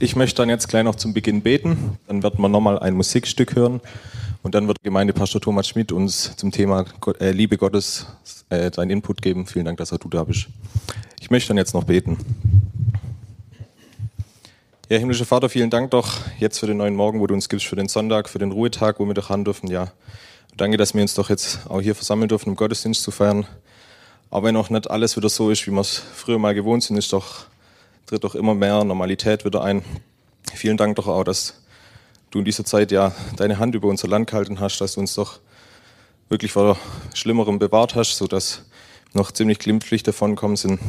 ich möchte dann jetzt gleich noch zum Beginn beten. Dann wird man nochmal ein Musikstück hören. Und dann wird Gemeindepastor Thomas Schmidt uns zum Thema äh, Liebe Gottes äh, seinen Input geben. Vielen Dank, dass du da bist. Ich möchte dann jetzt noch beten. Ja, himmlischer Vater, vielen Dank doch jetzt für den neuen Morgen, wo du uns gibst, für den Sonntag, für den Ruhetag, wo wir doch ran dürfen. Ja, danke, dass wir uns doch jetzt auch hier versammeln dürfen, um Gottesdienst zu feiern. Aber wenn auch nicht alles wieder so ist, wie wir es früher mal gewohnt sind, ist doch, tritt doch immer mehr Normalität wieder ein. Vielen Dank doch auch, dass du in dieser Zeit ja deine Hand über unser Land gehalten hast, dass du uns doch wirklich vor Schlimmerem bewahrt hast, sodass noch ziemlich glimpflich davonkommen sind.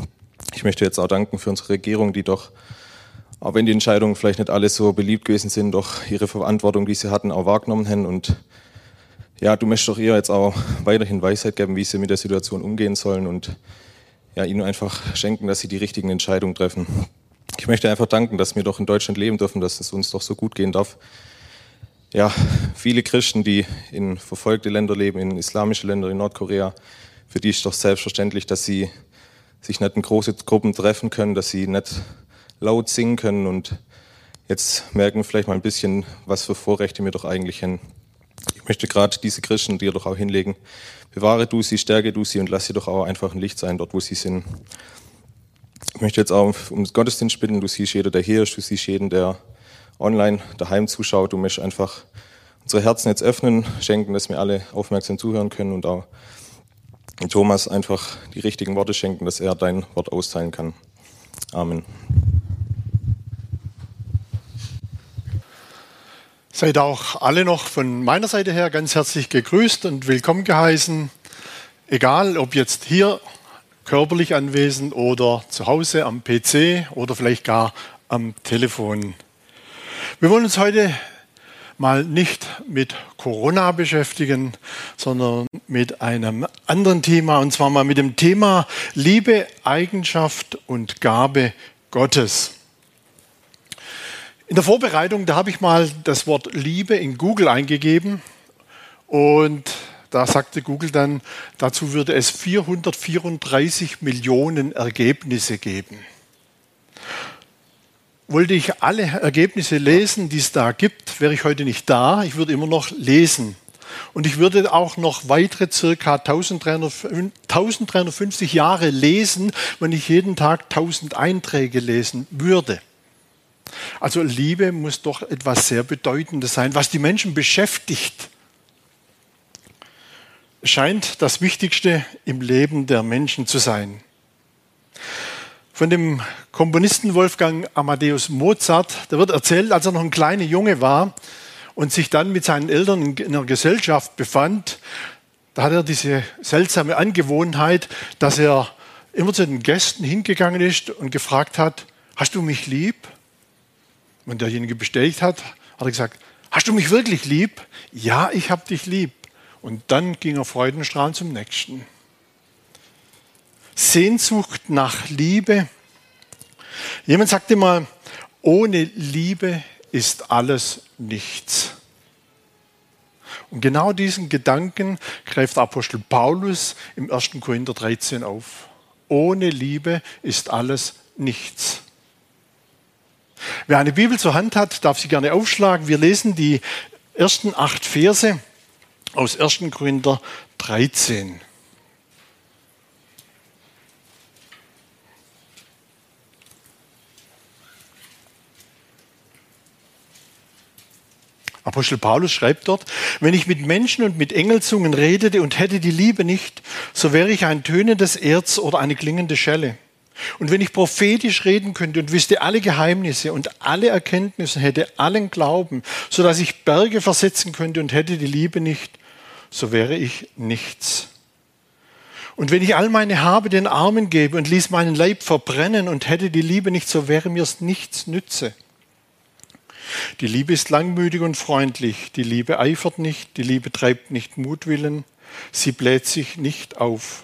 Ich möchte jetzt auch danken für unsere Regierung, die doch auch wenn die Entscheidungen vielleicht nicht alle so beliebt gewesen sind, doch ihre Verantwortung, die sie hatten, auch wahrgenommen haben. Und ja, du möchtest doch ihr jetzt auch weiterhin Weisheit geben, wie sie mit der Situation umgehen sollen und ja, ihnen einfach schenken, dass sie die richtigen Entscheidungen treffen. Ich möchte einfach danken, dass wir doch in Deutschland leben dürfen, dass es uns doch so gut gehen darf. Ja, viele Christen, die in verfolgte Länder leben, in islamische Länder, in Nordkorea, für die ist doch selbstverständlich, dass sie sich nicht in große Gruppen treffen können, dass sie nicht laut singen können und jetzt merken vielleicht mal ein bisschen, was für Vorrechte wir doch eigentlich haben. Möchte gerade diese Christen dir doch auch hinlegen. Bewahre du sie, stärke du sie und lass sie doch auch einfach ein Licht sein, dort wo sie sind. Ich möchte jetzt auch um Gottesdienst bitten, du siehst jeder, der hier ist, du siehst jeden, der online daheim zuschaut. Du möchtest einfach unsere Herzen jetzt öffnen, schenken, dass wir alle aufmerksam zuhören können und auch Thomas einfach die richtigen Worte schenken, dass er dein Wort austeilen kann. Amen. Seid auch alle noch von meiner Seite her ganz herzlich gegrüßt und willkommen geheißen. Egal, ob jetzt hier körperlich anwesend oder zu Hause am PC oder vielleicht gar am Telefon. Wir wollen uns heute mal nicht mit Corona beschäftigen, sondern mit einem anderen Thema, und zwar mal mit dem Thema Liebe, Eigenschaft und Gabe Gottes. In der Vorbereitung, da habe ich mal das Wort Liebe in Google eingegeben und da sagte Google dann, dazu würde es 434 Millionen Ergebnisse geben. Wollte ich alle Ergebnisse lesen, die es da gibt, wäre ich heute nicht da. Ich würde immer noch lesen. Und ich würde auch noch weitere circa 1350 Jahre lesen, wenn ich jeden Tag 1000 Einträge lesen würde. Also Liebe muss doch etwas sehr Bedeutendes sein, was die Menschen beschäftigt. Scheint das Wichtigste im Leben der Menschen zu sein. Von dem Komponisten Wolfgang Amadeus Mozart, da wird erzählt, als er noch ein kleiner Junge war und sich dann mit seinen Eltern in einer Gesellschaft befand, da hat er diese seltsame Angewohnheit, dass er immer zu den Gästen hingegangen ist und gefragt hat, hast du mich lieb? Wenn derjenige bestätigt hat, hat er gesagt, hast du mich wirklich lieb? Ja, ich habe dich lieb. Und dann ging er freudenstrahlend zum nächsten. Sehnsucht nach Liebe. Jemand sagte mal, ohne Liebe ist alles nichts. Und genau diesen Gedanken greift Apostel Paulus im 1. Korinther 13 auf. Ohne Liebe ist alles nichts. Wer eine Bibel zur Hand hat, darf sie gerne aufschlagen. Wir lesen die ersten acht Verse aus 1. Korinther 13. Apostel Paulus schreibt dort, wenn ich mit Menschen und mit Engelzungen redete und hätte die Liebe nicht, so wäre ich ein tönendes Erz oder eine klingende Schelle. Und wenn ich prophetisch reden könnte und wüsste alle Geheimnisse und alle Erkenntnisse, hätte allen Glauben, so dass ich Berge versetzen könnte und hätte die Liebe nicht, so wäre ich nichts. Und wenn ich all meine Habe den Armen gebe und ließ meinen Leib verbrennen und hätte die Liebe nicht, so wäre mir's nichts nütze. Die Liebe ist langmütig und freundlich, die Liebe eifert nicht, die Liebe treibt nicht Mutwillen, sie bläht sich nicht auf.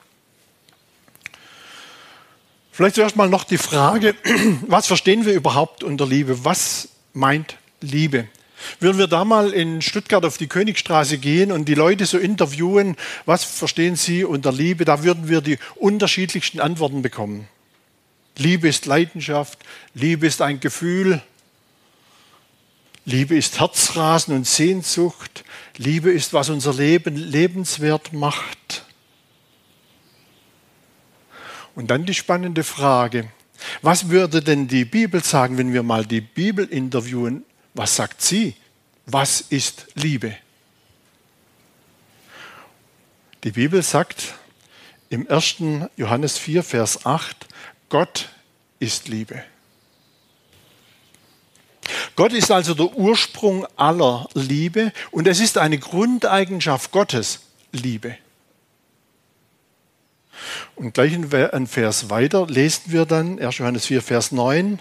Vielleicht zuerst mal noch die Frage, was verstehen wir überhaupt unter Liebe? Was meint Liebe? Würden wir da mal in Stuttgart auf die Königstraße gehen und die Leute so interviewen, was verstehen sie unter Liebe, da würden wir die unterschiedlichsten Antworten bekommen. Liebe ist Leidenschaft, Liebe ist ein Gefühl, Liebe ist Herzrasen und Sehnsucht, Liebe ist, was unser Leben lebenswert macht. Und dann die spannende Frage, was würde denn die Bibel sagen, wenn wir mal die Bibel interviewen? Was sagt sie? Was ist Liebe? Die Bibel sagt im 1. Johannes 4, Vers 8, Gott ist Liebe. Gott ist also der Ursprung aller Liebe und es ist eine Grundeigenschaft Gottes, Liebe. Und gleich ein Vers weiter lesen wir dann, 1. Johannes 4, Vers 9,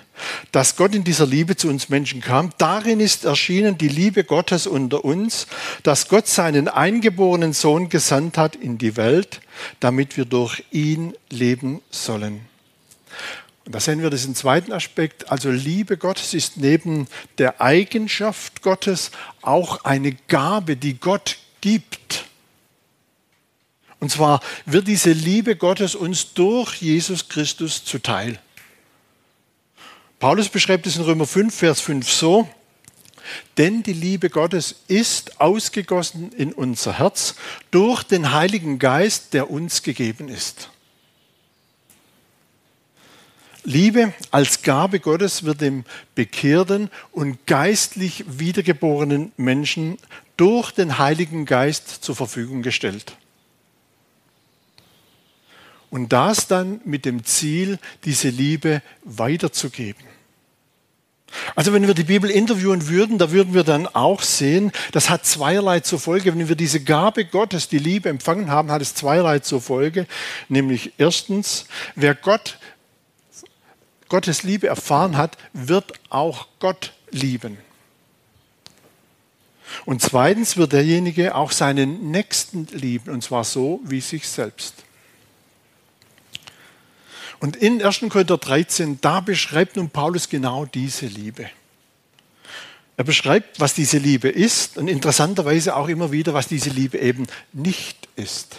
dass Gott in dieser Liebe zu uns Menschen kam. Darin ist erschienen die Liebe Gottes unter uns, dass Gott seinen eingeborenen Sohn gesandt hat in die Welt, damit wir durch ihn leben sollen. Und da sehen wir diesen zweiten Aspekt. Also Liebe Gottes ist neben der Eigenschaft Gottes auch eine Gabe, die Gott gibt. Und zwar wird diese Liebe Gottes uns durch Jesus Christus zuteil. Paulus beschreibt es in Römer 5, Vers 5 so, denn die Liebe Gottes ist ausgegossen in unser Herz durch den Heiligen Geist, der uns gegeben ist. Liebe als Gabe Gottes wird dem bekehrten und geistlich wiedergeborenen Menschen durch den Heiligen Geist zur Verfügung gestellt. Und das dann mit dem Ziel, diese Liebe weiterzugeben. Also wenn wir die Bibel interviewen würden, da würden wir dann auch sehen, das hat zweierlei zur Folge. Wenn wir diese Gabe Gottes, die Liebe empfangen haben, hat es zweierlei zur Folge. Nämlich erstens, wer Gott, Gottes Liebe erfahren hat, wird auch Gott lieben. Und zweitens wird derjenige auch seinen Nächsten lieben, und zwar so wie sich selbst. Und in 1. Korinther 13, da beschreibt nun Paulus genau diese Liebe. Er beschreibt, was diese Liebe ist und interessanterweise auch immer wieder, was diese Liebe eben nicht ist.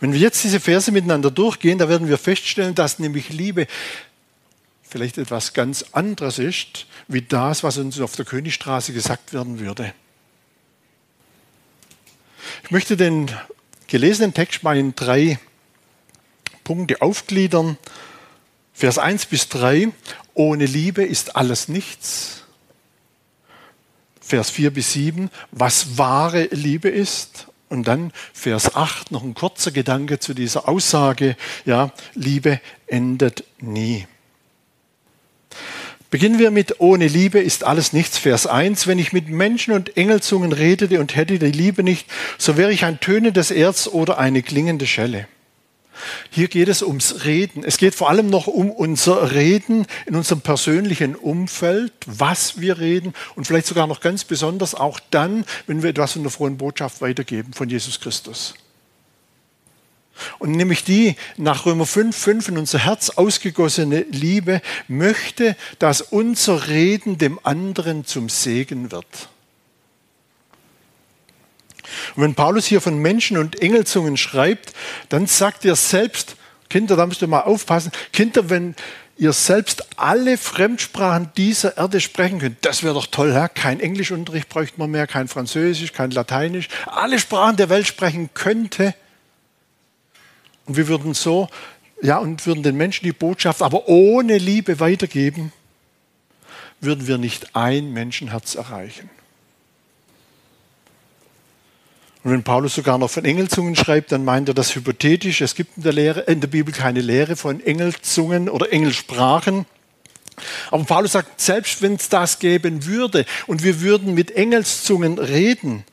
Wenn wir jetzt diese Verse miteinander durchgehen, da werden wir feststellen, dass nämlich Liebe vielleicht etwas ganz anderes ist, wie das, was uns auf der Königstraße gesagt werden würde. Ich möchte den gelesenen Text mal in drei Punkte aufgliedern. Vers 1 bis 3, ohne Liebe ist alles nichts. Vers 4 bis 7, was wahre Liebe ist. Und dann Vers 8, noch ein kurzer Gedanke zu dieser Aussage, ja, Liebe endet nie. Beginnen wir mit ohne Liebe ist alles nichts. Vers 1. Wenn ich mit Menschen und Engelzungen redete und hätte die Liebe nicht, so wäre ich ein tönendes Erz oder eine klingende Schelle. Hier geht es ums Reden. Es geht vor allem noch um unser Reden in unserem persönlichen Umfeld, was wir reden und vielleicht sogar noch ganz besonders auch dann, wenn wir etwas von der frohen Botschaft weitergeben von Jesus Christus. Und nämlich die nach Römer 5, 5 in unser Herz ausgegossene Liebe möchte, dass unser Reden dem anderen zum Segen wird. Und wenn Paulus hier von Menschen und Engelzungen schreibt, dann sagt er selbst, Kinder, da müsst ihr mal aufpassen, Kinder, wenn ihr selbst alle Fremdsprachen dieser Erde sprechen könnt, das wäre doch toll. Ja? Kein Englischunterricht bräuchte man mehr, kein Französisch, kein Lateinisch, alle Sprachen der Welt sprechen könnte. Und wir würden so, ja, und würden den Menschen die Botschaft, aber ohne Liebe weitergeben, würden wir nicht ein Menschenherz erreichen. Und wenn Paulus sogar noch von Engelzungen schreibt, dann meint er das hypothetisch. Es gibt in der, Lehre, in der Bibel keine Lehre von Engelzungen oder Engelsprachen. Aber Paulus sagt, selbst wenn es das geben würde und wir würden mit Engelszungen reden,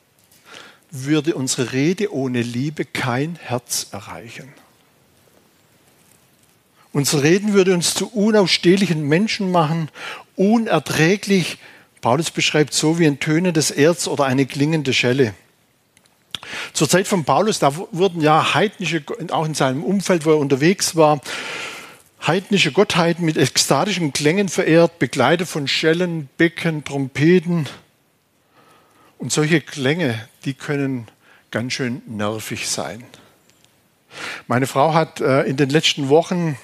würde unsere Rede ohne Liebe kein Herz erreichen. Unser Reden würde uns zu unausstehlichen Menschen machen, unerträglich Paulus beschreibt so wie ein tönendes Erz oder eine klingende Schelle. Zur Zeit von Paulus, da wurden ja heidnische, auch in seinem Umfeld, wo er unterwegs war, heidnische Gottheiten mit ekstatischen Klängen verehrt, begleitet von Schellen, Becken, Trompeten. Und solche Klänge, die können ganz schön nervig sein. Meine Frau hat äh, in den letzten Wochen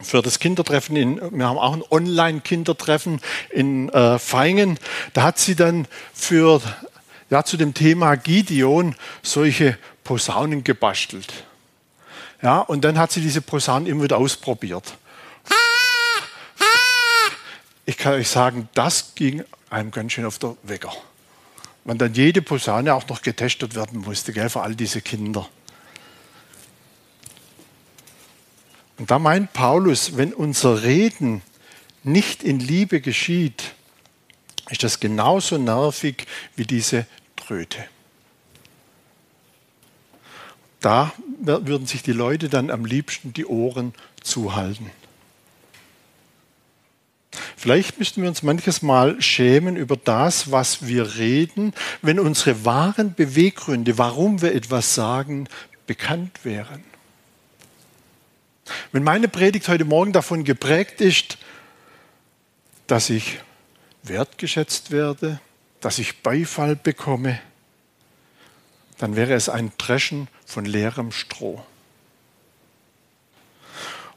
für das Kindertreffen, in, wir haben auch ein Online-Kindertreffen in äh, Feingen, da hat sie dann für, ja, zu dem Thema Gideon solche Posaunen gebastelt. Ja, und dann hat sie diese Posaunen immer wieder ausprobiert. Ich kann euch sagen, das ging einem ganz schön auf der Wecker. Wenn dann jede Posaune auch noch getestet werden musste, gell, für all diese Kinder. Und da meint Paulus, wenn unser Reden nicht in Liebe geschieht, ist das genauso nervig wie diese Tröte. Da würden sich die Leute dann am liebsten die Ohren zuhalten. Vielleicht müssten wir uns manches Mal schämen über das, was wir reden, wenn unsere wahren Beweggründe, warum wir etwas sagen, bekannt wären. Wenn meine Predigt heute Morgen davon geprägt ist, dass ich wertgeschätzt werde, dass ich Beifall bekomme, dann wäre es ein Dreschen von leerem Stroh.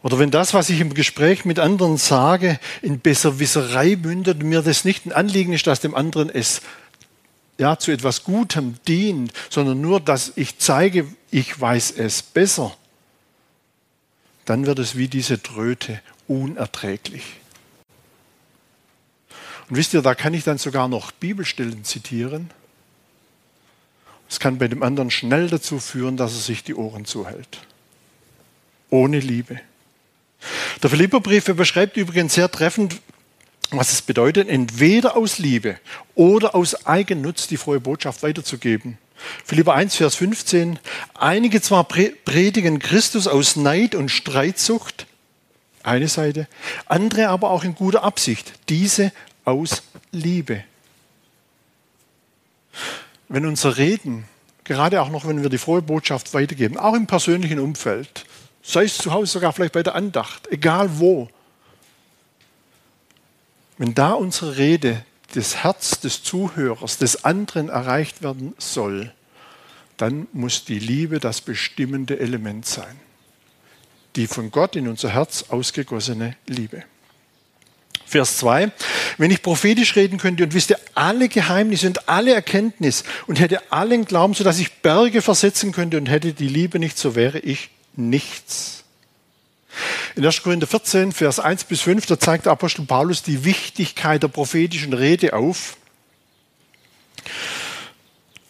Oder wenn das, was ich im Gespräch mit anderen sage, in Besserwisserei mündet und mir das nicht ein Anliegen ist, dass dem anderen es ja, zu etwas Gutem dient, sondern nur, dass ich zeige, ich weiß es besser, dann wird es wie diese Tröte unerträglich. Und wisst ihr, da kann ich dann sogar noch Bibelstellen zitieren. Es kann bei dem anderen schnell dazu führen, dass er sich die Ohren zuhält. Ohne Liebe. Der Philipperbrief beschreibt übrigens sehr treffend, was es bedeutet, entweder aus Liebe oder aus Eigennutz die frohe Botschaft weiterzugeben. Philipper 1, Vers 15. Einige zwar predigen Christus aus Neid und Streitsucht, eine Seite, andere aber auch in guter Absicht, diese aus Liebe wenn unser Reden, gerade auch noch, wenn wir die frohe Botschaft weitergeben, auch im persönlichen Umfeld, sei es zu Hause sogar vielleicht bei der Andacht, egal wo, wenn da unsere Rede das Herz des Zuhörers, des anderen erreicht werden soll, dann muss die Liebe das bestimmende Element sein. Die von Gott in unser Herz ausgegossene Liebe. Vers 2. Wenn ich prophetisch reden könnte und wüsste alle Geheimnisse und alle Erkenntnis und hätte allen Glauben, sodass ich Berge versetzen könnte und hätte die Liebe nicht, so wäre ich nichts. In 1. Korinther 14, Vers 1 bis 5, da zeigt der Apostel Paulus die Wichtigkeit der prophetischen Rede auf.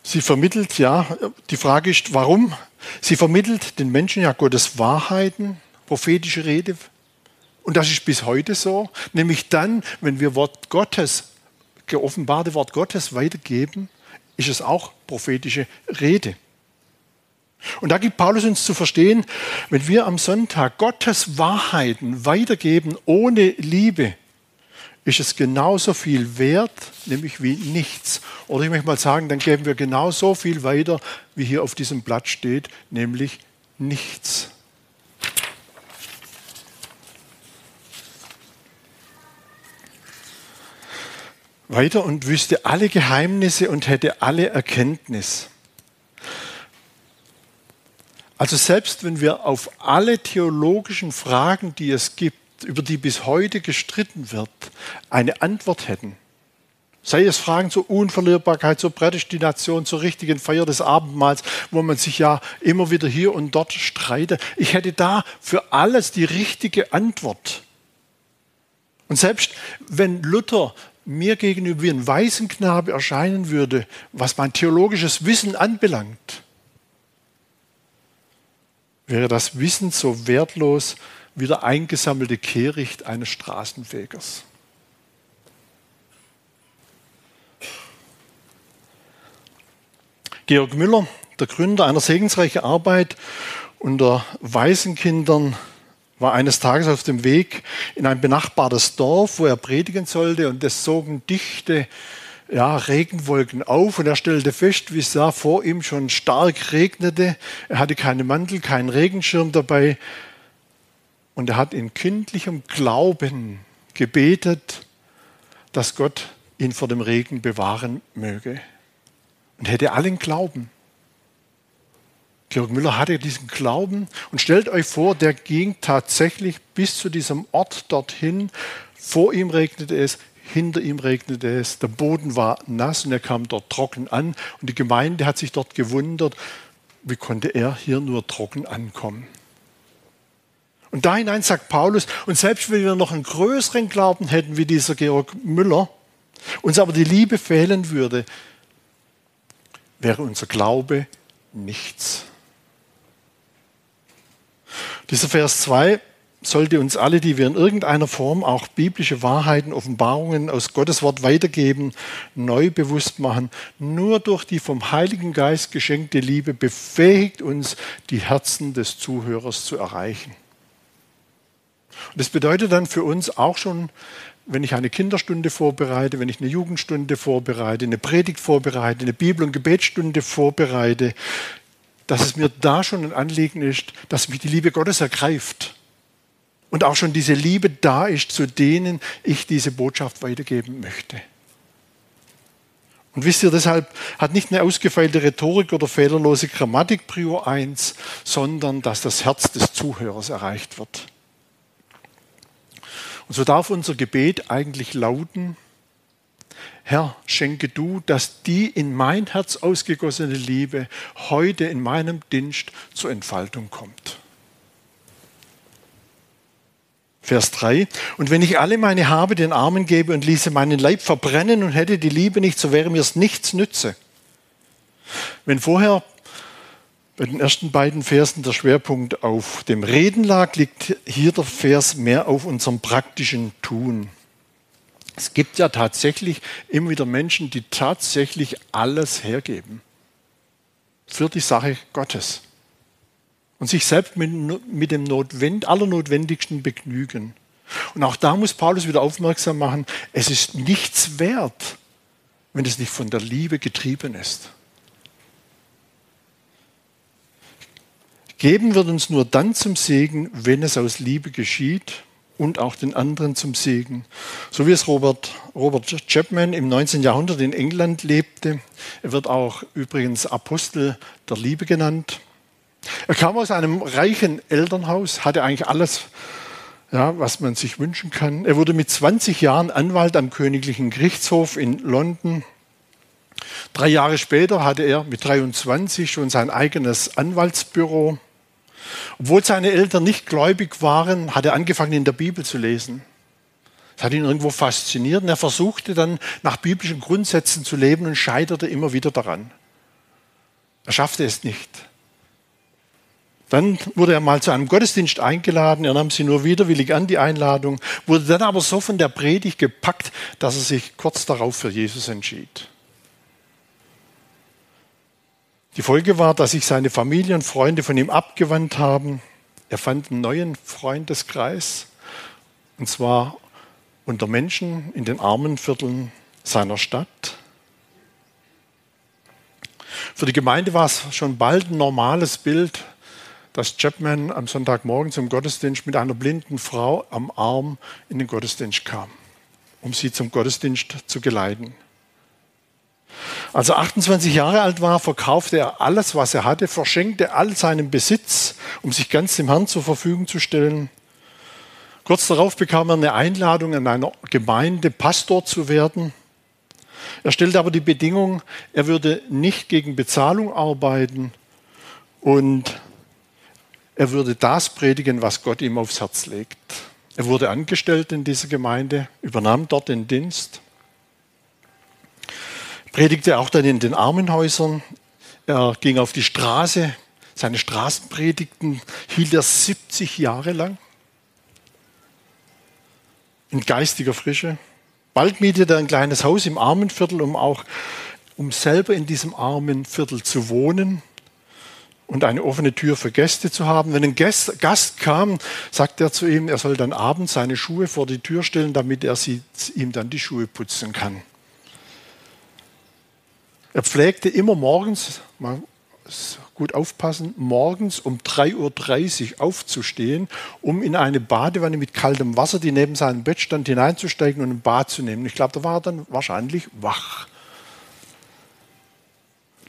Sie vermittelt, ja, die Frage ist, warum? Sie vermittelt den Menschen ja Gottes Wahrheiten, prophetische Rede, und das ist bis heute so, nämlich dann, wenn wir Wort Gottes, geoffenbarte Wort Gottes weitergeben, ist es auch prophetische Rede. Und da gibt Paulus uns zu verstehen, wenn wir am Sonntag Gottes Wahrheiten weitergeben ohne Liebe, ist es genauso viel wert, nämlich wie nichts. Oder ich möchte mal sagen, dann geben wir genauso viel weiter, wie hier auf diesem Blatt steht, nämlich nichts. Weiter und wüsste alle Geheimnisse und hätte alle Erkenntnis. Also selbst wenn wir auf alle theologischen Fragen, die es gibt, über die bis heute gestritten wird, eine Antwort hätten, sei es Fragen zur Unverlierbarkeit, zur Prädestination, zur richtigen Feier des Abendmahls, wo man sich ja immer wieder hier und dort streitet, ich hätte da für alles die richtige Antwort. Und selbst wenn Luther mir gegenüber wie ein Waisenknabe erscheinen würde, was mein theologisches Wissen anbelangt, wäre das Wissen so wertlos wie der eingesammelte Kehricht eines Straßenfegers. Georg Müller, der Gründer einer segensreichen Arbeit unter Waisenkindern war eines Tages auf dem Weg in ein benachbartes Dorf, wo er predigen sollte und es zogen dichte ja, Regenwolken auf und er stellte fest, wie es da vor ihm schon stark regnete. Er hatte keinen Mantel, keinen Regenschirm dabei und er hat in kindlichem Glauben gebetet, dass Gott ihn vor dem Regen bewahren möge und hätte allen Glauben. Georg Müller hatte diesen Glauben und stellt euch vor, der ging tatsächlich bis zu diesem Ort dorthin. Vor ihm regnete es, hinter ihm regnete es, der Boden war nass und er kam dort trocken an und die Gemeinde hat sich dort gewundert, wie konnte er hier nur trocken ankommen. Und da hinein sagt Paulus, und selbst wenn wir noch einen größeren Glauben hätten wie dieser Georg Müller, uns aber die Liebe fehlen würde, wäre unser Glaube nichts. Dieser Vers 2 sollte uns alle, die wir in irgendeiner Form auch biblische Wahrheiten, Offenbarungen aus Gottes Wort weitergeben, neu bewusst machen. Nur durch die vom Heiligen Geist geschenkte Liebe befähigt uns, die Herzen des Zuhörers zu erreichen. Und das bedeutet dann für uns auch schon, wenn ich eine Kinderstunde vorbereite, wenn ich eine Jugendstunde vorbereite, eine Predigt vorbereite, eine Bibel- und Gebetsstunde vorbereite, dass es mir da schon ein Anliegen ist, dass mich die Liebe Gottes ergreift. Und auch schon diese Liebe da ist, zu denen ich diese Botschaft weitergeben möchte. Und wisst ihr, deshalb hat nicht eine ausgefeilte Rhetorik oder fehlerlose Grammatik Prio 1, sondern dass das Herz des Zuhörers erreicht wird. Und so darf unser Gebet eigentlich lauten, Herr, schenke du, dass die in mein Herz ausgegossene Liebe heute in meinem Dienst zur Entfaltung kommt. Vers 3. Und wenn ich alle meine Habe den Armen gebe und ließe meinen Leib verbrennen und hätte die Liebe nicht, so wäre mir es nichts nütze. Wenn vorher bei den ersten beiden Versen der Schwerpunkt auf dem Reden lag, liegt hier der Vers mehr auf unserem praktischen Tun. Es gibt ja tatsächlich immer wieder Menschen, die tatsächlich alles hergeben für die Sache Gottes und sich selbst mit, mit dem Notwend, Allernotwendigsten begnügen. Und auch da muss Paulus wieder aufmerksam machen, es ist nichts wert, wenn es nicht von der Liebe getrieben ist. Geben wird uns nur dann zum Segen, wenn es aus Liebe geschieht und auch den anderen zum Segen. So wie es Robert, Robert Chapman im 19. Jahrhundert in England lebte. Er wird auch übrigens Apostel der Liebe genannt. Er kam aus einem reichen Elternhaus, hatte eigentlich alles, ja, was man sich wünschen kann. Er wurde mit 20 Jahren Anwalt am Königlichen Gerichtshof in London. Drei Jahre später hatte er mit 23 schon sein eigenes Anwaltsbüro. Obwohl seine Eltern nicht gläubig waren, hat er angefangen, in der Bibel zu lesen. Das hat ihn irgendwo fasziniert und er versuchte dann nach biblischen Grundsätzen zu leben und scheiterte immer wieder daran. Er schaffte es nicht. Dann wurde er mal zu einem Gottesdienst eingeladen, er nahm sie nur widerwillig an, die Einladung, wurde dann aber so von der Predigt gepackt, dass er sich kurz darauf für Jesus entschied. Die Folge war, dass sich seine Familie und Freunde von ihm abgewandt haben. Er fand einen neuen Freundeskreis, und zwar unter Menschen in den armen Vierteln seiner Stadt. Für die Gemeinde war es schon bald ein normales Bild, dass Chapman am Sonntagmorgen zum Gottesdienst mit einer blinden Frau am Arm in den Gottesdienst kam, um sie zum Gottesdienst zu geleiten. Als er 28 Jahre alt war, verkaufte er alles, was er hatte, verschenkte all seinen Besitz, um sich ganz dem Herrn zur Verfügung zu stellen. Kurz darauf bekam er eine Einladung an einer Gemeinde, Pastor zu werden. Er stellte aber die Bedingung, er würde nicht gegen Bezahlung arbeiten und er würde das predigen, was Gott ihm aufs Herz legt. Er wurde angestellt in dieser Gemeinde, übernahm dort den Dienst predigte auch dann in den Armenhäusern. Er ging auf die Straße. Seine Straßenpredigten hielt er 70 Jahre lang. In geistiger Frische. Bald mietete er ein kleines Haus im Armenviertel, um auch um selber in diesem armen Viertel zu wohnen. und eine offene Tür für Gäste zu haben. Wenn ein Gast, kam, sagt er zu ihm, er soll dann abends seine Schuhe vor die Tür stellen, damit er sie, ihm dann die Schuhe putzen kann. Er pflegte immer morgens, mal gut aufpassen, morgens um 3.30 Uhr aufzustehen, um in eine Badewanne mit kaltem Wasser, die neben seinem Bett stand, hineinzusteigen und ein Bad zu nehmen. Ich glaube, da war er dann wahrscheinlich wach.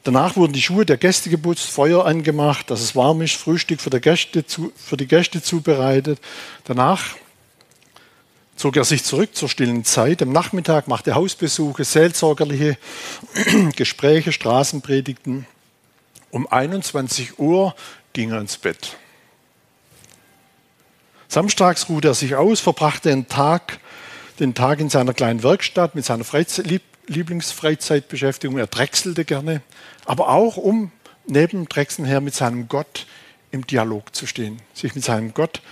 Danach wurden die Schuhe der Gäste geputzt, Feuer angemacht, dass es warm ist, Frühstück für die Gäste, für die Gäste zubereitet. Danach zog er sich zurück zur stillen Zeit. Am Nachmittag machte Hausbesuche, seelsorgerliche Gespräche, Straßenpredigten. Um 21 Uhr ging er ins Bett. Samstags ruhte er sich aus, verbrachte den Tag, den Tag in seiner kleinen Werkstatt mit seiner Freizeit, Lieblingsfreizeitbeschäftigung. Er drechselte gerne, aber auch um neben Drechseln her mit seinem Gott im Dialog zu stehen, sich mit seinem Gott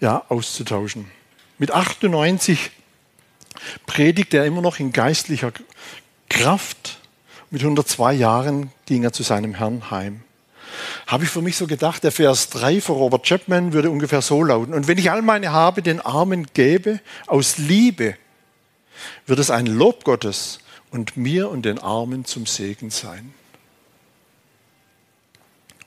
ja, auszutauschen. Mit 98 predigt er immer noch in geistlicher Kraft. Mit 102 Jahren ging er zu seinem Herrn heim. Habe ich für mich so gedacht, der Vers 3 von Robert Chapman würde ungefähr so lauten. Und wenn ich all meine Habe den Armen gäbe, aus Liebe, wird es ein Lob Gottes und mir und den Armen zum Segen sein.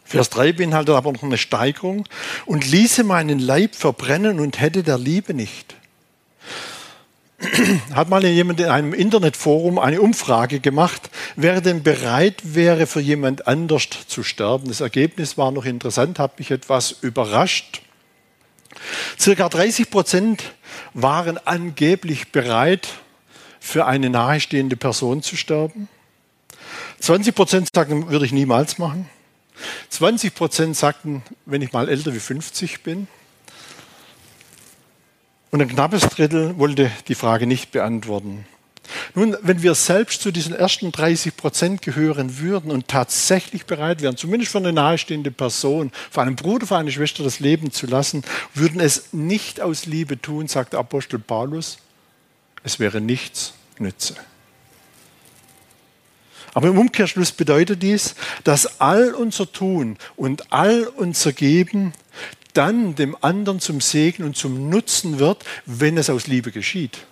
Vers 3 beinhaltet aber noch eine Steigerung und ließe meinen Leib verbrennen und hätte der Liebe nicht. Hat mal jemand in einem Internetforum eine Umfrage gemacht, wer denn bereit wäre, für jemand anders zu sterben. Das Ergebnis war noch interessant, hat mich etwas überrascht. Circa 30 Prozent waren angeblich bereit, für eine nahestehende Person zu sterben. 20 Prozent sagten, würde ich niemals machen. 20 Prozent sagten, wenn ich mal älter wie 50 bin. Und ein knappes Drittel wollte die Frage nicht beantworten. Nun, wenn wir selbst zu diesen ersten 30 Prozent gehören würden und tatsächlich bereit wären, zumindest für eine nahestehende Person, für einen Bruder, für eine Schwester das Leben zu lassen, würden es nicht aus Liebe tun, sagt der Apostel Paulus. Es wäre nichts nütze. Aber im Umkehrschluss bedeutet dies, dass all unser Tun und all unser Geben dann dem anderen zum Segen und zum Nutzen wird, wenn es aus Liebe geschieht.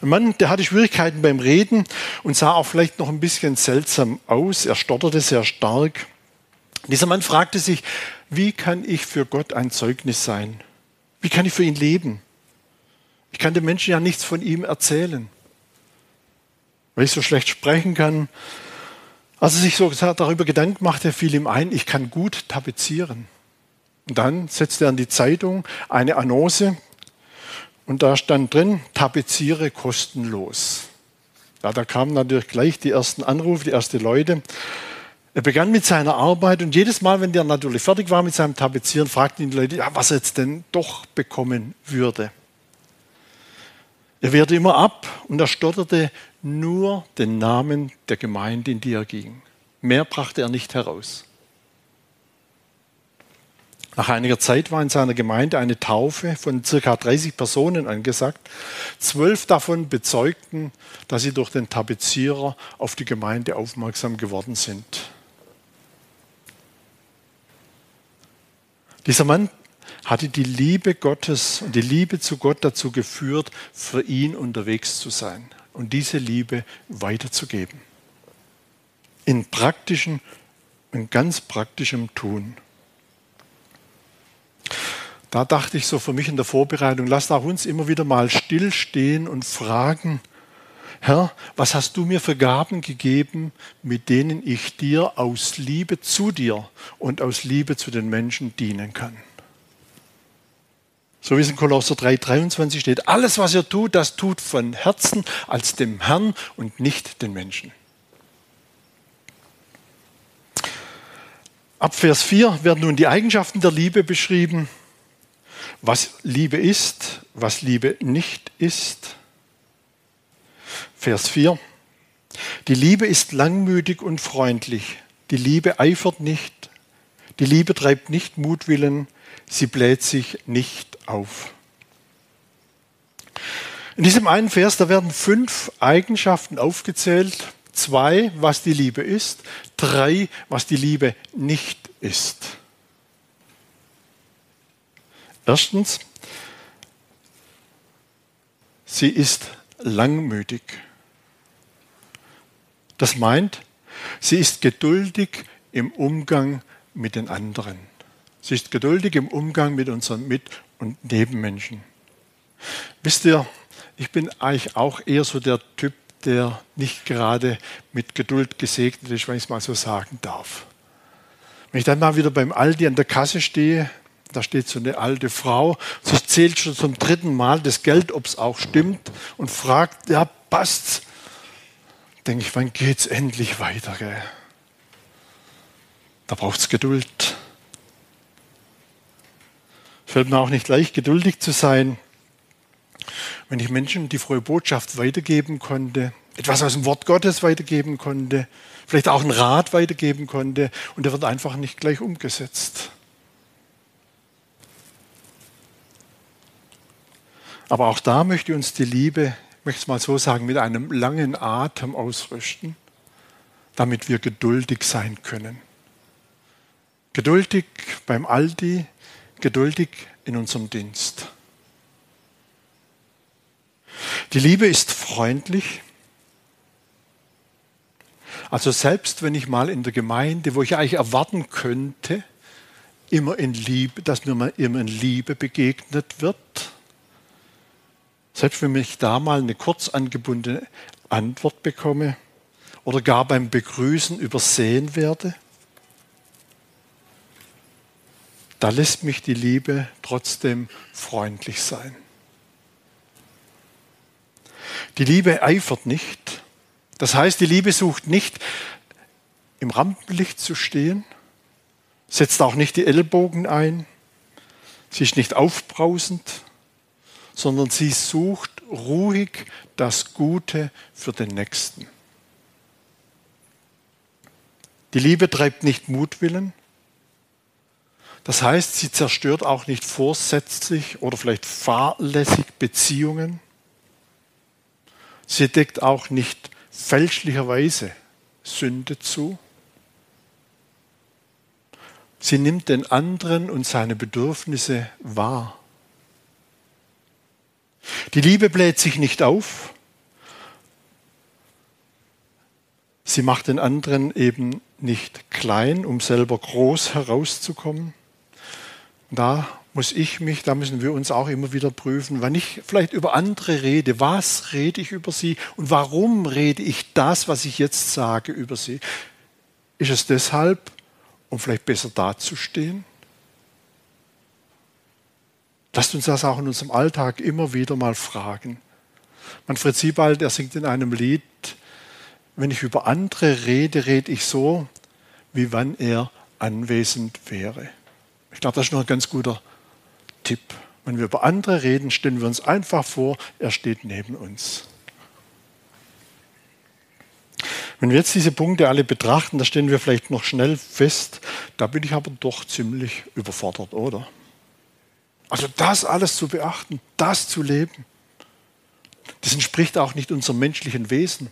Ein Mann, der hatte Schwierigkeiten beim Reden und sah auch vielleicht noch ein bisschen seltsam aus. Er stotterte sehr stark. Dieser Mann fragte sich, wie kann ich für Gott ein Zeugnis sein? Wie kann ich für ihn leben? Ich kann den Menschen ja nichts von ihm erzählen, weil ich so schlecht sprechen kann. Als er sich so darüber Gedanken machte, fiel ihm ein, ich kann gut tapezieren. Und dann setzte er in die Zeitung eine Annonce und da stand drin, tapeziere kostenlos. Ja, da kamen natürlich gleich die ersten Anrufe, die ersten Leute. Er begann mit seiner Arbeit und jedes Mal, wenn der natürlich fertig war mit seinem Tapezieren, fragten ihn die Leute, ja, was er jetzt denn doch bekommen würde. Er wehrte immer ab und er stotterte nur den Namen der Gemeinde, in die er ging. Mehr brachte er nicht heraus. Nach einiger Zeit war in seiner Gemeinde eine Taufe von circa 30 Personen angesagt. Zwölf davon bezeugten, dass sie durch den Tapezierer auf die Gemeinde aufmerksam geworden sind. Dieser Mann hatte die Liebe Gottes und die Liebe zu Gott dazu geführt, für ihn unterwegs zu sein und diese Liebe weiterzugeben. In praktischen, in ganz praktischem Tun. Da dachte ich so für mich in der Vorbereitung, lass auch uns immer wieder mal stillstehen und fragen, Herr, was hast du mir für Gaben gegeben, mit denen ich dir aus Liebe zu dir und aus Liebe zu den Menschen dienen kann? So wie es in Kolosser 3,23 steht, alles, was ihr tut, das tut von Herzen als dem Herrn und nicht den Menschen. Ab Vers 4 werden nun die Eigenschaften der Liebe beschrieben, was Liebe ist, was Liebe nicht ist. Vers 4. Die Liebe ist langmütig und freundlich. Die Liebe eifert nicht. Die Liebe treibt nicht Mutwillen. Sie bläht sich nicht auf. In diesem einen Vers, da werden fünf Eigenschaften aufgezählt, Zwei, was die Liebe ist. Drei, was die Liebe nicht ist. Erstens, sie ist langmütig. Das meint, sie ist geduldig im Umgang mit den anderen. Sie ist geduldig im Umgang mit unseren Mit- und Nebenmenschen. Wisst ihr, ich bin eigentlich auch eher so der Typ, der nicht gerade mit Geduld gesegnet ist, wenn ich es mal so sagen darf. Wenn ich dann mal wieder beim Aldi an der Kasse stehe, da steht so eine alte Frau, sie zählt schon zum dritten Mal das Geld, ob es auch stimmt, und fragt, ja, passt's? Denke ich, wann geht's endlich weiter? Gell? Da braucht es Geduld. Fällt mir auch nicht leicht, geduldig zu sein wenn ich Menschen die frohe Botschaft weitergeben konnte, etwas aus dem Wort Gottes weitergeben konnte, vielleicht auch einen Rat weitergeben konnte und der wird einfach nicht gleich umgesetzt. Aber auch da möchte uns die Liebe, ich möchte es mal so sagen, mit einem langen Atem ausrüsten, damit wir geduldig sein können. Geduldig beim Aldi, geduldig in unserem Dienst. Die Liebe ist freundlich. Also selbst wenn ich mal in der Gemeinde, wo ich eigentlich erwarten könnte, immer in Liebe, dass mir immer in Liebe begegnet wird, selbst wenn ich da mal eine kurz angebundene Antwort bekomme oder gar beim Begrüßen übersehen werde, da lässt mich die Liebe trotzdem freundlich sein. Die Liebe eifert nicht. Das heißt, die Liebe sucht nicht im Rampenlicht zu stehen, setzt auch nicht die Ellbogen ein, sie ist nicht aufbrausend, sondern sie sucht ruhig das Gute für den Nächsten. Die Liebe treibt nicht Mutwillen. Das heißt, sie zerstört auch nicht vorsätzlich oder vielleicht fahrlässig Beziehungen. Sie deckt auch nicht fälschlicherweise Sünde zu. Sie nimmt den anderen und seine Bedürfnisse wahr. Die Liebe bläht sich nicht auf. Sie macht den anderen eben nicht klein, um selber groß herauszukommen. Da muss ich mich, da müssen wir uns auch immer wieder prüfen, wenn ich vielleicht über andere rede, was rede ich über sie und warum rede ich das, was ich jetzt sage, über sie? Ist es deshalb, um vielleicht besser dazustehen? Lasst uns das auch in unserem Alltag immer wieder mal fragen. Manfred Siebald, er singt in einem Lied, wenn ich über andere rede, rede ich so, wie wann er anwesend wäre. Ich glaube, das ist noch ein ganz guter Tipp. Wenn wir über andere reden, stellen wir uns einfach vor, er steht neben uns. Wenn wir jetzt diese Punkte alle betrachten, da stellen wir vielleicht noch schnell fest, da bin ich aber doch ziemlich überfordert, oder? Also das alles zu beachten, das zu leben, das entspricht auch nicht unserem menschlichen Wesen.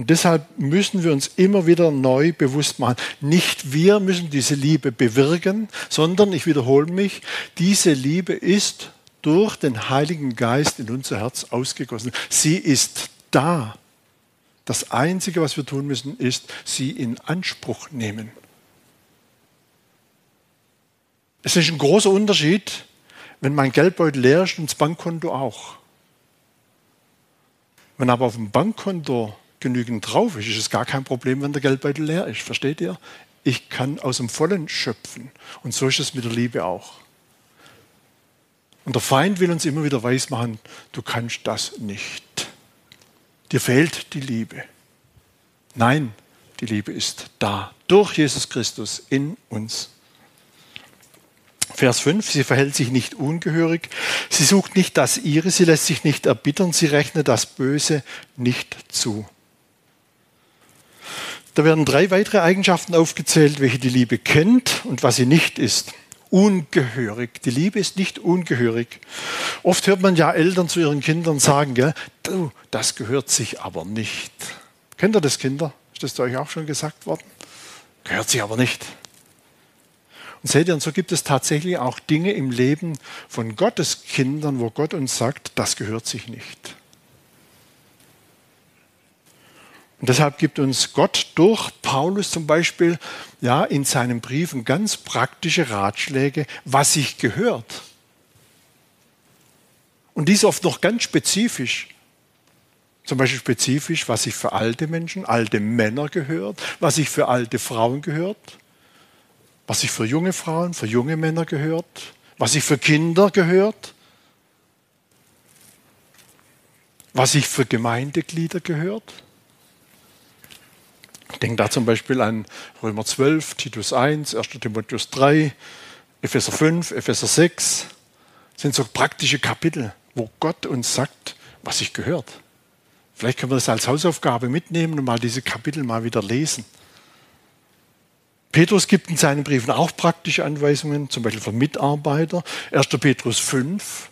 Und deshalb müssen wir uns immer wieder neu bewusst machen, nicht wir müssen diese Liebe bewirken, sondern, ich wiederhole mich, diese Liebe ist durch den Heiligen Geist in unser Herz ausgegossen. Sie ist da. Das Einzige, was wir tun müssen, ist, sie in Anspruch nehmen. Es ist ein großer Unterschied, wenn mein Geldbeutel leer ist und das Bankkonto auch. Wenn aber auf dem Bankkonto genügend drauf ist, ist es gar kein Problem, wenn der Geldbeutel leer ist. Versteht ihr? Ich kann aus dem Vollen schöpfen. Und so ist es mit der Liebe auch. Und der Feind will uns immer wieder weismachen, du kannst das nicht. Dir fehlt die Liebe. Nein, die Liebe ist da, durch Jesus Christus in uns. Vers 5, sie verhält sich nicht ungehörig, sie sucht nicht das ihre, sie lässt sich nicht erbittern, sie rechnet das Böse nicht zu. Da werden drei weitere Eigenschaften aufgezählt, welche die Liebe kennt und was sie nicht ist. Ungehörig. Die Liebe ist nicht ungehörig. Oft hört man ja Eltern zu ihren Kindern sagen, gell, du, das gehört sich aber nicht. Kennt ihr das, Kinder? Ist das euch auch schon gesagt worden? Gehört sich aber nicht. Und seht ihr, und so gibt es tatsächlich auch Dinge im Leben von Gottes Kindern, wo Gott uns sagt, das gehört sich nicht. Und deshalb gibt uns Gott durch Paulus zum Beispiel ja, in seinen Briefen ganz praktische Ratschläge, was sich gehört. Und dies oft noch ganz spezifisch. Zum Beispiel spezifisch, was sich für alte Menschen, alte Männer gehört, was sich für alte Frauen gehört, was sich für junge Frauen, für junge Männer gehört, was sich für Kinder gehört, was sich für Gemeindeglieder gehört. Denke da zum Beispiel an Römer 12, Titus 1, 1. Timotheus 3, Epheser 5, Epheser 6. Das sind so praktische Kapitel, wo Gott uns sagt, was sich gehört. Vielleicht können wir das als Hausaufgabe mitnehmen und mal diese Kapitel mal wieder lesen. Petrus gibt in seinen Briefen auch praktische Anweisungen, zum Beispiel für Mitarbeiter. 1. Petrus 5.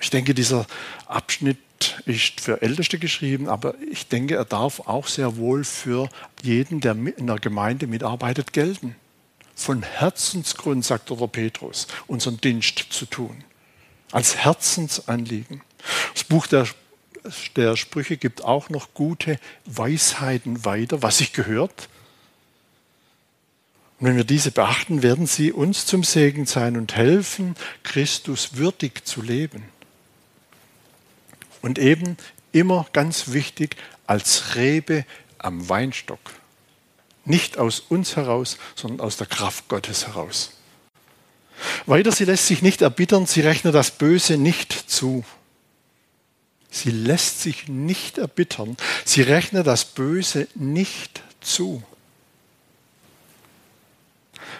Ich denke, dieser Abschnitt ist für Älteste geschrieben, aber ich denke, er darf auch sehr wohl für jeden, der in der Gemeinde mitarbeitet, gelten. Von Herzensgrund, sagt der Petrus, unseren Dienst zu tun. Als Herzensanliegen. Das Buch der, der Sprüche gibt auch noch gute Weisheiten weiter, was sich gehört und wenn wir diese beachten, werden sie uns zum Segen sein und helfen, Christus würdig zu leben. Und eben immer ganz wichtig, als Rebe am Weinstock. Nicht aus uns heraus, sondern aus der Kraft Gottes heraus. Weiter, sie lässt sich nicht erbittern, sie rechnet das Böse nicht zu. Sie lässt sich nicht erbittern, sie rechnet das Böse nicht zu.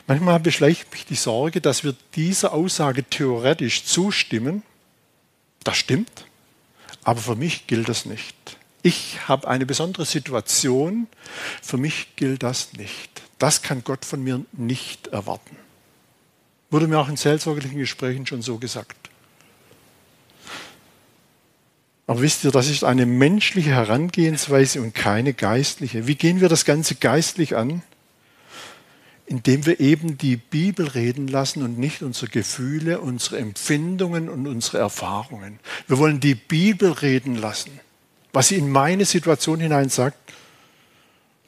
Manchmal beschleicht mich die Sorge, dass wir dieser Aussage theoretisch zustimmen. Das stimmt, aber für mich gilt das nicht. Ich habe eine besondere Situation, für mich gilt das nicht. Das kann Gott von mir nicht erwarten. Wurde mir auch in seelsorgerlichen Gesprächen schon so gesagt. Aber wisst ihr, das ist eine menschliche Herangehensweise und keine geistliche. Wie gehen wir das Ganze geistlich an? Indem wir eben die Bibel reden lassen und nicht unsere Gefühle, unsere Empfindungen und unsere Erfahrungen. Wir wollen die Bibel reden lassen, was sie in meine Situation hinein sagt.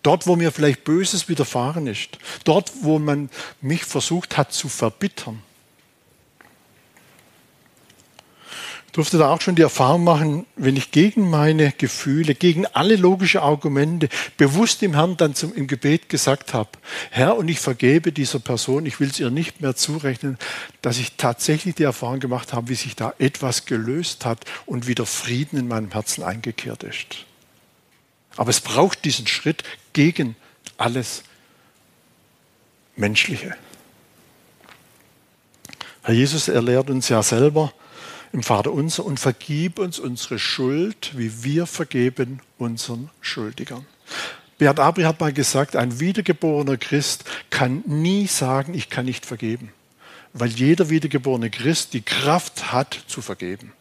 Dort, wo mir vielleicht Böses widerfahren ist, dort, wo man mich versucht hat zu verbittern, durfte da auch schon die Erfahrung machen, wenn ich gegen meine Gefühle, gegen alle logischen Argumente bewusst dem Herrn dann zum, im Gebet gesagt habe, Herr, und ich vergebe dieser Person, ich will es ihr nicht mehr zurechnen, dass ich tatsächlich die Erfahrung gemacht habe, wie sich da etwas gelöst hat und wieder Frieden in meinem Herzen eingekehrt ist. Aber es braucht diesen Schritt gegen alles Menschliche. Herr Jesus, er lehrt uns ja selber, im Vater unser und vergib uns unsere Schuld, wie wir vergeben unseren Schuldigern. Beat Abri hat mal gesagt, ein wiedergeborener Christ kann nie sagen, ich kann nicht vergeben, weil jeder wiedergeborene Christ die Kraft hat zu vergeben.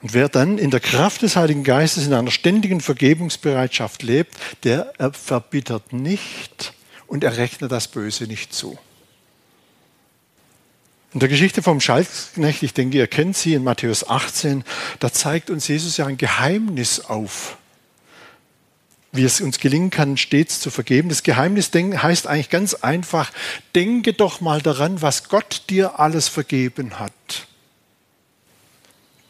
Und wer dann in der Kraft des Heiligen Geistes in einer ständigen Vergebungsbereitschaft lebt, der verbittert nicht und er rechnet das Böse nicht zu. In der Geschichte vom Schalksknecht, ich denke, ihr kennt sie in Matthäus 18, da zeigt uns Jesus ja ein Geheimnis auf, wie es uns gelingen kann, stets zu vergeben. Das Geheimnis heißt eigentlich ganz einfach, denke doch mal daran, was Gott dir alles vergeben hat.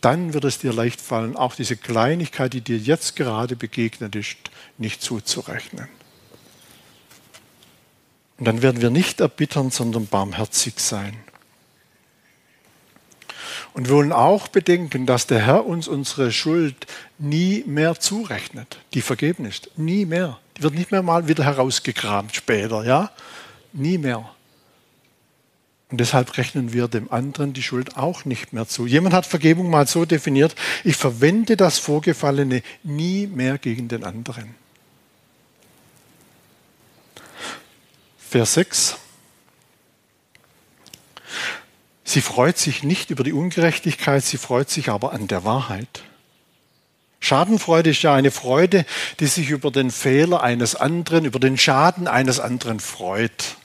Dann wird es dir leicht fallen, auch diese Kleinigkeit, die dir jetzt gerade begegnet ist, nicht zuzurechnen. Und dann werden wir nicht erbittern, sondern barmherzig sein. Und wir wollen auch bedenken, dass der Herr uns unsere Schuld nie mehr zurechnet, die vergeben ist. Nie mehr. Die wird nicht mehr mal wieder herausgekramt später, ja? Nie mehr. Und deshalb rechnen wir dem anderen die Schuld auch nicht mehr zu. Jemand hat Vergebung mal so definiert, ich verwende das Vorgefallene nie mehr gegen den anderen. Vers 6. Sie freut sich nicht über die Ungerechtigkeit, sie freut sich aber an der Wahrheit. Schadenfreude ist ja eine Freude, die sich über den Fehler eines anderen, über den Schaden eines anderen freut.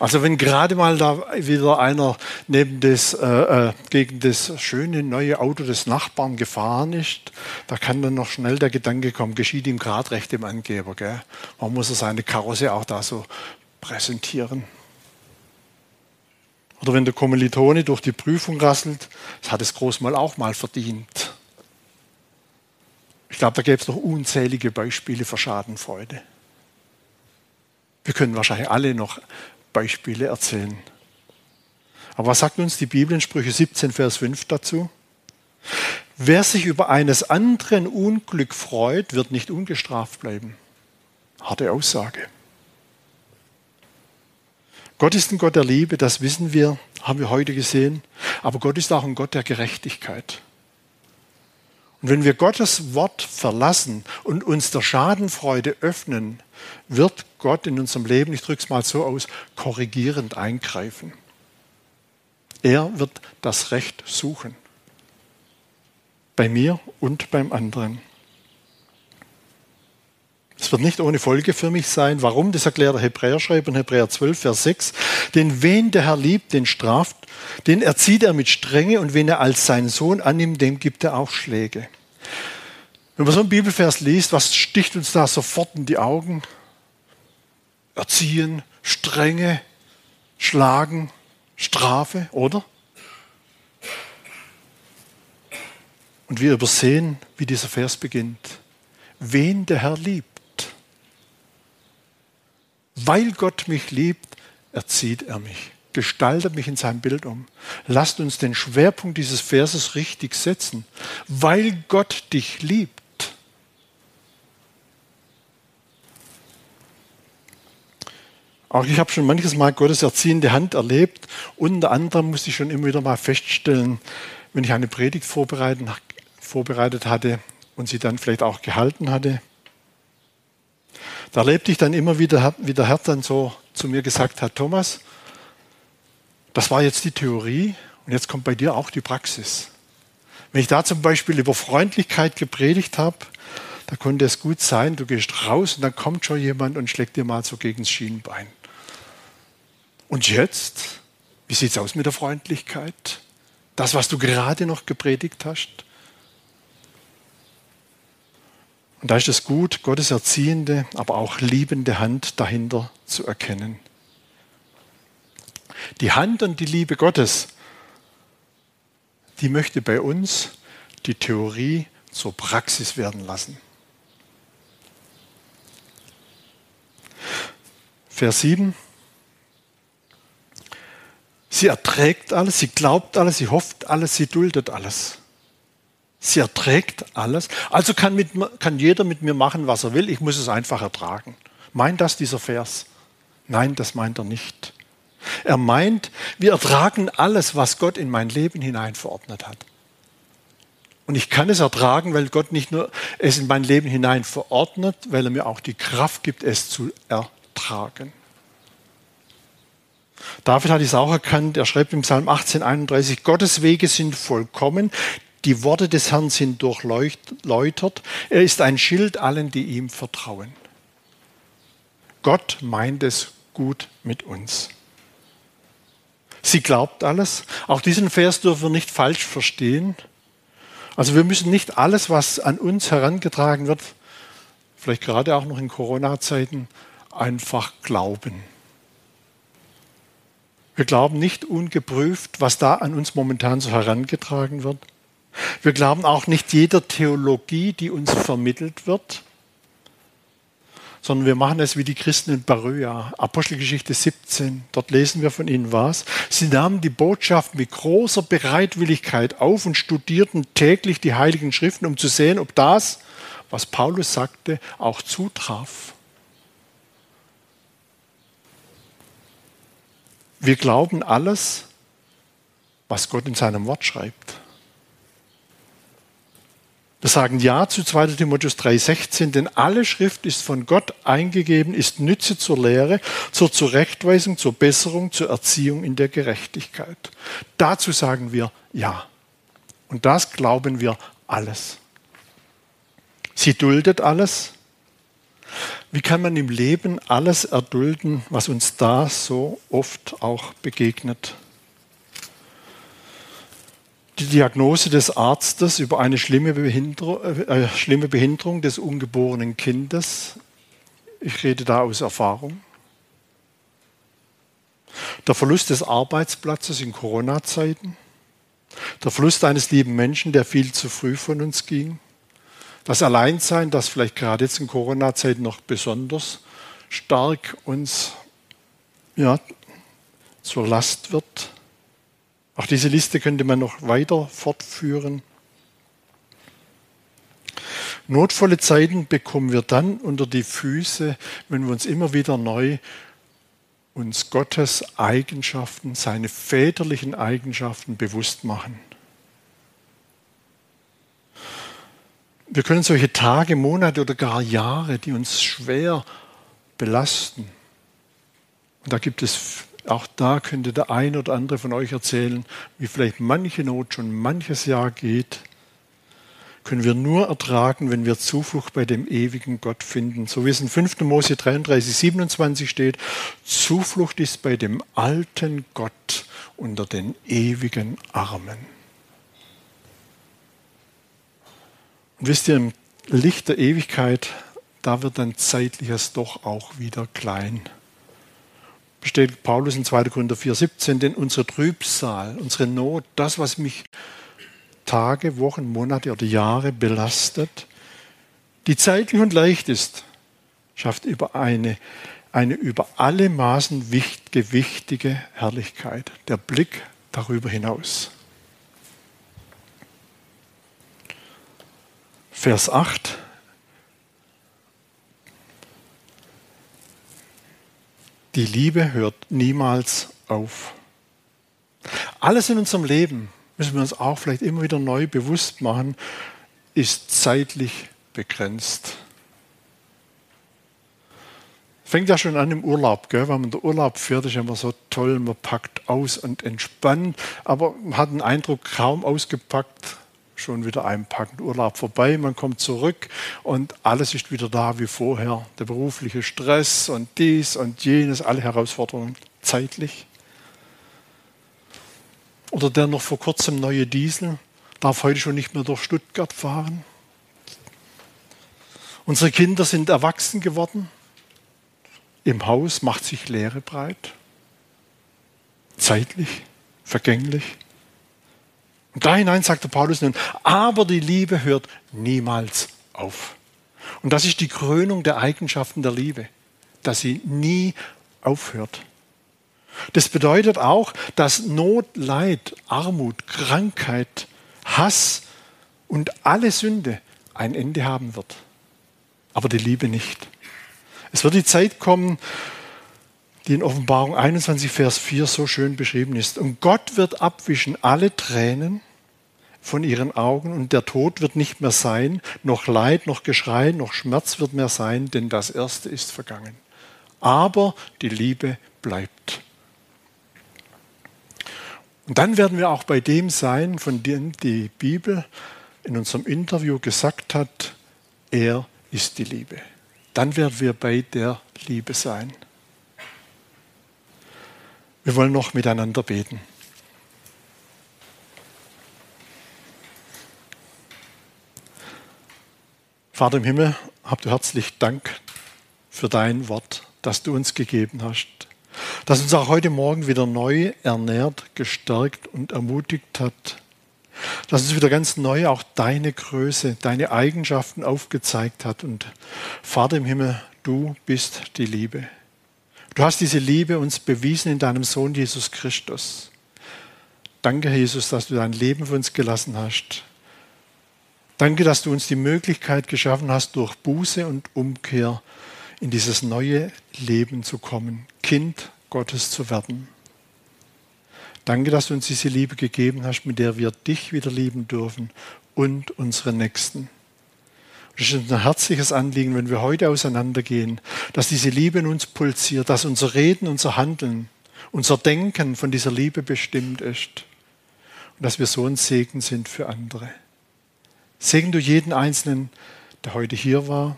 Also wenn gerade mal da wieder einer neben das, äh, äh, gegen das schöne neue Auto des Nachbarn gefahren ist, da kann dann noch schnell der Gedanke kommen, geschieht ihm gerade recht dem Angeber. Gell? Warum muss seine Karosse auch da so präsentieren? Oder wenn der Kommilitone durch die Prüfung rasselt, das hat es Großmal auch mal verdient. Ich glaube, da gäbe es noch unzählige Beispiele für Schadenfreude. Wir können wahrscheinlich alle noch Beispiele erzählen. Aber was sagt uns die Bibel in Sprüche 17, Vers 5 dazu? Wer sich über eines anderen Unglück freut, wird nicht ungestraft bleiben. Harte Aussage. Gott ist ein Gott der Liebe, das wissen wir, haben wir heute gesehen. Aber Gott ist auch ein Gott der Gerechtigkeit. Und wenn wir Gottes Wort verlassen und uns der Schadenfreude öffnen, wird Gott in unserem Leben, ich drücke es mal so aus, korrigierend eingreifen. Er wird das Recht suchen. Bei mir und beim anderen. Es wird nicht ohne Folge für mich sein. Warum? Das erklärt der Hebräerschreiber in Hebräer 12, Vers 6. Den wen der Herr liebt, den straft, den erzieht er mit Strenge und wen er als seinen Sohn annimmt, dem gibt er auch Schläge. Wenn man so einen Bibelvers liest, was sticht uns da sofort in die Augen? Erziehen, Strenge, Schlagen, Strafe, oder? Und wir übersehen, wie dieser Vers beginnt. Wen der Herr liebt. Weil Gott mich liebt, erzieht er mich, gestaltet mich in sein Bild um. Lasst uns den Schwerpunkt dieses Verses richtig setzen. Weil Gott dich liebt. Auch ich habe schon manches Mal Gottes erziehende Hand erlebt. Unter anderem musste ich schon immer wieder mal feststellen, wenn ich eine Predigt vorbereitet hatte und sie dann vielleicht auch gehalten hatte, da erlebte ich dann immer wieder, wie der Herr dann so zu mir gesagt hat, Thomas, das war jetzt die Theorie und jetzt kommt bei dir auch die Praxis. Wenn ich da zum Beispiel über Freundlichkeit gepredigt habe, da konnte es gut sein, du gehst raus und dann kommt schon jemand und schlägt dir mal so gegen das Schienbein. Und jetzt, wie sieht es aus mit der Freundlichkeit? Das, was du gerade noch gepredigt hast? Und da ist es gut, Gottes erziehende, aber auch liebende Hand dahinter zu erkennen. Die Hand und die Liebe Gottes, die möchte bei uns die Theorie zur Praxis werden lassen. Vers 7. Sie erträgt alles, sie glaubt alles, sie hofft alles, sie duldet alles. Sie erträgt alles. Also kann, mit, kann jeder mit mir machen, was er will. Ich muss es einfach ertragen. Meint das dieser Vers? Nein, das meint er nicht. Er meint, wir ertragen alles, was Gott in mein Leben hinein verordnet hat. Und ich kann es ertragen, weil Gott nicht nur es in mein Leben hinein verordnet, weil er mir auch die Kraft gibt, es zu ertragen. David hat es auch erkannt, er schreibt im Psalm 18, 31, Gottes Wege sind vollkommen, die Worte des Herrn sind durchläutert. Er ist ein Schild allen, die ihm vertrauen. Gott meint es gut mit uns. Sie glaubt alles. Auch diesen Vers dürfen wir nicht falsch verstehen. Also wir müssen nicht alles, was an uns herangetragen wird, vielleicht gerade auch noch in Corona-Zeiten, einfach glauben. Wir glauben nicht ungeprüft, was da an uns momentan so herangetragen wird. Wir glauben auch nicht jeder Theologie, die uns vermittelt wird, sondern wir machen es wie die Christen in Baröa, Apostelgeschichte 17. Dort lesen wir von ihnen was. Sie nahmen die Botschaft mit großer Bereitwilligkeit auf und studierten täglich die Heiligen Schriften, um zu sehen, ob das, was Paulus sagte, auch zutraf. Wir glauben alles, was Gott in seinem Wort schreibt. Wir sagen Ja zu 2 Timotheus 3,16, denn alle Schrift ist von Gott eingegeben, ist Nütze zur Lehre, zur Zurechtweisung, zur Besserung, zur Erziehung in der Gerechtigkeit. Dazu sagen wir Ja. Und das glauben wir alles. Sie duldet alles. Wie kann man im Leben alles erdulden, was uns da so oft auch begegnet? Die Diagnose des Arztes über eine schlimme Behinderung, äh, schlimme Behinderung des ungeborenen Kindes. Ich rede da aus Erfahrung. Der Verlust des Arbeitsplatzes in Corona-Zeiten. Der Verlust eines lieben Menschen, der viel zu früh von uns ging. Das Alleinsein, das vielleicht gerade jetzt in Corona-Zeiten noch besonders stark uns ja, zur Last wird. Auch diese Liste könnte man noch weiter fortführen. Notvolle Zeiten bekommen wir dann unter die Füße, wenn wir uns immer wieder neu uns Gottes Eigenschaften, seine väterlichen Eigenschaften bewusst machen. Wir können solche Tage, Monate oder gar Jahre, die uns schwer belasten. Und da gibt es, auch da könnte der ein oder andere von euch erzählen, wie vielleicht manche Not schon manches Jahr geht, können wir nur ertragen, wenn wir Zuflucht bei dem ewigen Gott finden. So wie es in 5. Mose 33, 27 steht, Zuflucht ist bei dem alten Gott unter den ewigen Armen. Und wisst ihr, im Licht der Ewigkeit, da wird dann zeitliches doch auch wieder klein. Bestätigt Paulus in 2. Korinther 4,17, denn unsere Trübsal, unsere Not, das, was mich Tage, Wochen, Monate oder Jahre belastet, die zeitlich und leicht ist, schafft über eine, eine über alle Maßen gewichtige Herrlichkeit, der Blick darüber hinaus. Vers 8. Die Liebe hört niemals auf. Alles in unserem Leben, müssen wir uns auch vielleicht immer wieder neu bewusst machen, ist zeitlich begrenzt. Fängt ja schon an im Urlaub, gell? wenn man der Urlaub fährt, ist immer so toll, man packt aus und entspannt, aber man hat den Eindruck, kaum ausgepackt, schon wieder einpacken, Urlaub vorbei, man kommt zurück und alles ist wieder da wie vorher. Der berufliche Stress und dies und jenes, alle Herausforderungen zeitlich. Oder der noch vor kurzem neue Diesel darf heute schon nicht mehr durch Stuttgart fahren. Unsere Kinder sind erwachsen geworden. Im Haus macht sich Leere breit. Zeitlich, vergänglich. Und da hinein sagte Paulus nun, aber die Liebe hört niemals auf. Und das ist die Krönung der Eigenschaften der Liebe, dass sie nie aufhört. Das bedeutet auch, dass Not, Leid, Armut, Krankheit, Hass und alle Sünde ein Ende haben wird. Aber die Liebe nicht. Es wird die Zeit kommen, die in Offenbarung 21, Vers 4 so schön beschrieben ist. Und Gott wird abwischen alle Tränen von ihren Augen und der Tod wird nicht mehr sein, noch Leid, noch Geschrei, noch Schmerz wird mehr sein, denn das Erste ist vergangen. Aber die Liebe bleibt. Und dann werden wir auch bei dem sein, von dem die Bibel in unserem Interview gesagt hat, er ist die Liebe. Dann werden wir bei der Liebe sein. Wir wollen noch miteinander beten. Vater im Himmel, habt du herzlich Dank für dein Wort, das du uns gegeben hast das uns auch heute Morgen wieder neu ernährt, gestärkt und ermutigt hat. Das uns wieder ganz neu auch deine Größe, deine Eigenschaften aufgezeigt hat. Und Vater im Himmel, du bist die Liebe. Du hast diese Liebe uns bewiesen in deinem Sohn Jesus Christus. Danke, Jesus, dass du dein Leben für uns gelassen hast. Danke, dass du uns die Möglichkeit geschaffen hast, durch Buße und Umkehr in dieses neue Leben zu kommen, Kind Gottes zu werden. Danke, dass du uns diese Liebe gegeben hast, mit der wir dich wieder lieben dürfen und unsere Nächsten. Es ist ein herzliches Anliegen, wenn wir heute auseinandergehen, dass diese Liebe in uns pulsiert, dass unser Reden, unser Handeln, unser Denken von dieser Liebe bestimmt ist und dass wir so ein Segen sind für andere. Segen du jeden Einzelnen, der heute hier war,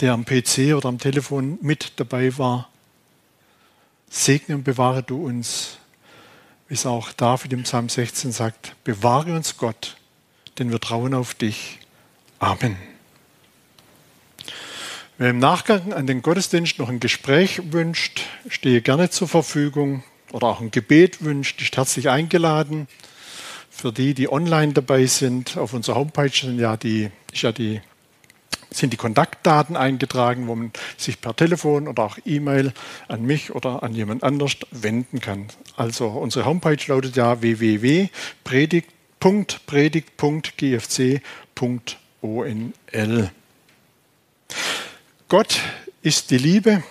der am PC oder am Telefon mit dabei war. Segne und bewahre du uns, wie es auch David im Psalm 16 sagt, bewahre uns Gott, denn wir trauen auf dich. Amen. Wer im Nachgang an den Gottesdienst noch ein Gespräch wünscht, stehe gerne zur Verfügung oder auch ein Gebet wünscht, ist herzlich eingeladen. Für die, die online dabei sind, auf unserer Homepage sind ja die, ja die sind die Kontaktdaten eingetragen, wo man sich per Telefon oder auch E-Mail an mich oder an jemand anders wenden kann. Also unsere Homepage lautet ja www.predigt.predigt.gfc.onl. Gott ist die Liebe.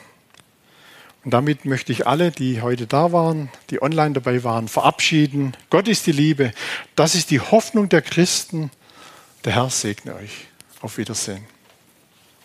Und damit möchte ich alle, die heute da waren, die online dabei waren, verabschieden. Gott ist die Liebe. Das ist die Hoffnung der Christen. Der Herr segne euch. Auf Wiedersehen.